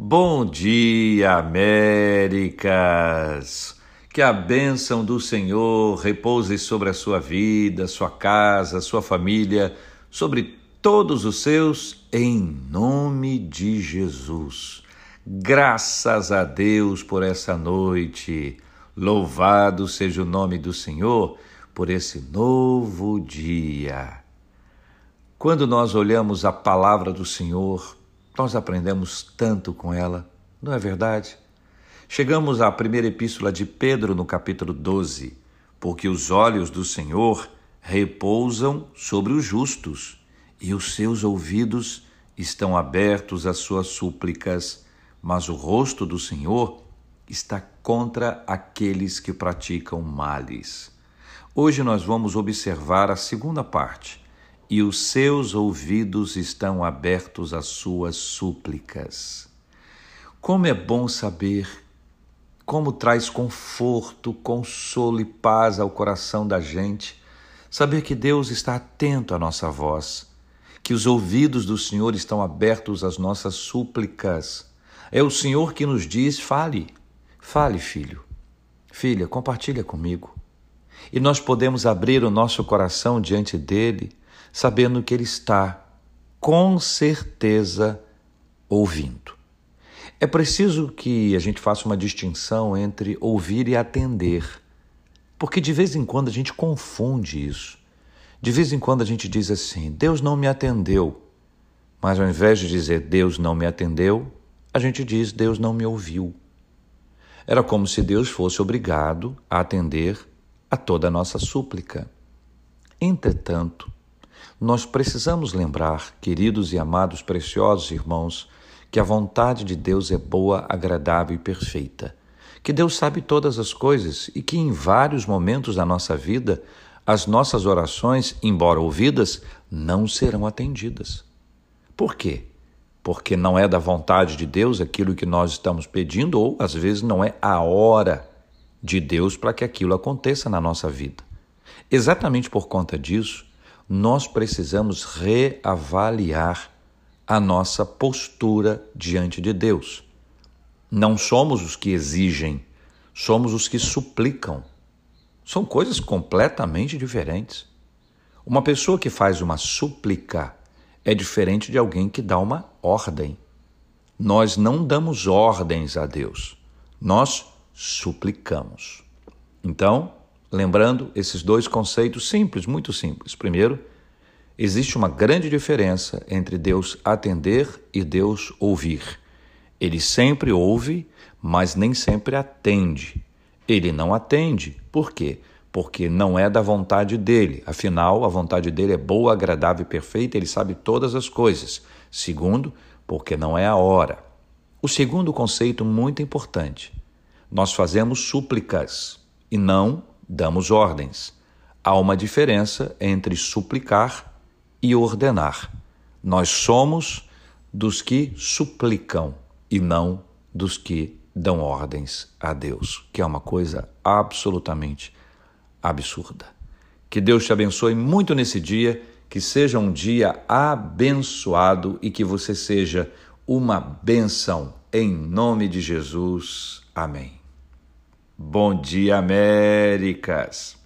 Bom dia, Américas! Que a bênção do Senhor repouse sobre a sua vida, sua casa, sua família, sobre todos os seus, em nome de Jesus. Graças a Deus por essa noite. Louvado seja o nome do Senhor por esse novo dia. Quando nós olhamos a palavra do Senhor, nós aprendemos tanto com ela, não é verdade? Chegamos à primeira epístola de Pedro, no capítulo 12. Porque os olhos do Senhor repousam sobre os justos, e os seus ouvidos estão abertos às suas súplicas, mas o rosto do Senhor está contra aqueles que praticam males. Hoje nós vamos observar a segunda parte e os seus ouvidos estão abertos às suas súplicas. Como é bom saber, como traz conforto, consolo e paz ao coração da gente, saber que Deus está atento à nossa voz, que os ouvidos do Senhor estão abertos às nossas súplicas. É o Senhor que nos diz: fale, fale, filho, filha, compartilha comigo. E nós podemos abrir o nosso coração diante dele sabendo que Ele está com certeza ouvindo. É preciso que a gente faça uma distinção entre ouvir e atender, porque de vez em quando a gente confunde isso. De vez em quando a gente diz assim: Deus não me atendeu. Mas ao invés de dizer Deus não me atendeu, a gente diz Deus não me ouviu. Era como se Deus fosse obrigado a atender a toda a nossa súplica. Entretanto, nós precisamos lembrar, queridos e amados preciosos irmãos, que a vontade de Deus é boa, agradável e perfeita. Que Deus sabe todas as coisas e que em vários momentos da nossa vida as nossas orações, embora ouvidas, não serão atendidas. Por quê? Porque não é da vontade de Deus aquilo que nós estamos pedindo, ou às vezes não é a hora de Deus para que aquilo aconteça na nossa vida. Exatamente por conta disso, nós precisamos reavaliar a nossa postura diante de Deus. Não somos os que exigem, somos os que suplicam. São coisas completamente diferentes. Uma pessoa que faz uma súplica é diferente de alguém que dá uma ordem. Nós não damos ordens a Deus, nós suplicamos. Então, Lembrando esses dois conceitos simples, muito simples. Primeiro, existe uma grande diferença entre Deus atender e Deus ouvir. Ele sempre ouve, mas nem sempre atende. Ele não atende. Por quê? Porque não é da vontade dele. Afinal, a vontade dele é boa, agradável e perfeita, ele sabe todas as coisas. Segundo, porque não é a hora. O segundo conceito muito importante: nós fazemos súplicas e não damos ordens. Há uma diferença entre suplicar e ordenar. Nós somos dos que suplicam e não dos que dão ordens a Deus, que é uma coisa absolutamente absurda. Que Deus te abençoe muito nesse dia, que seja um dia abençoado e que você seja uma benção em nome de Jesus. Amém. Bom dia, Américas!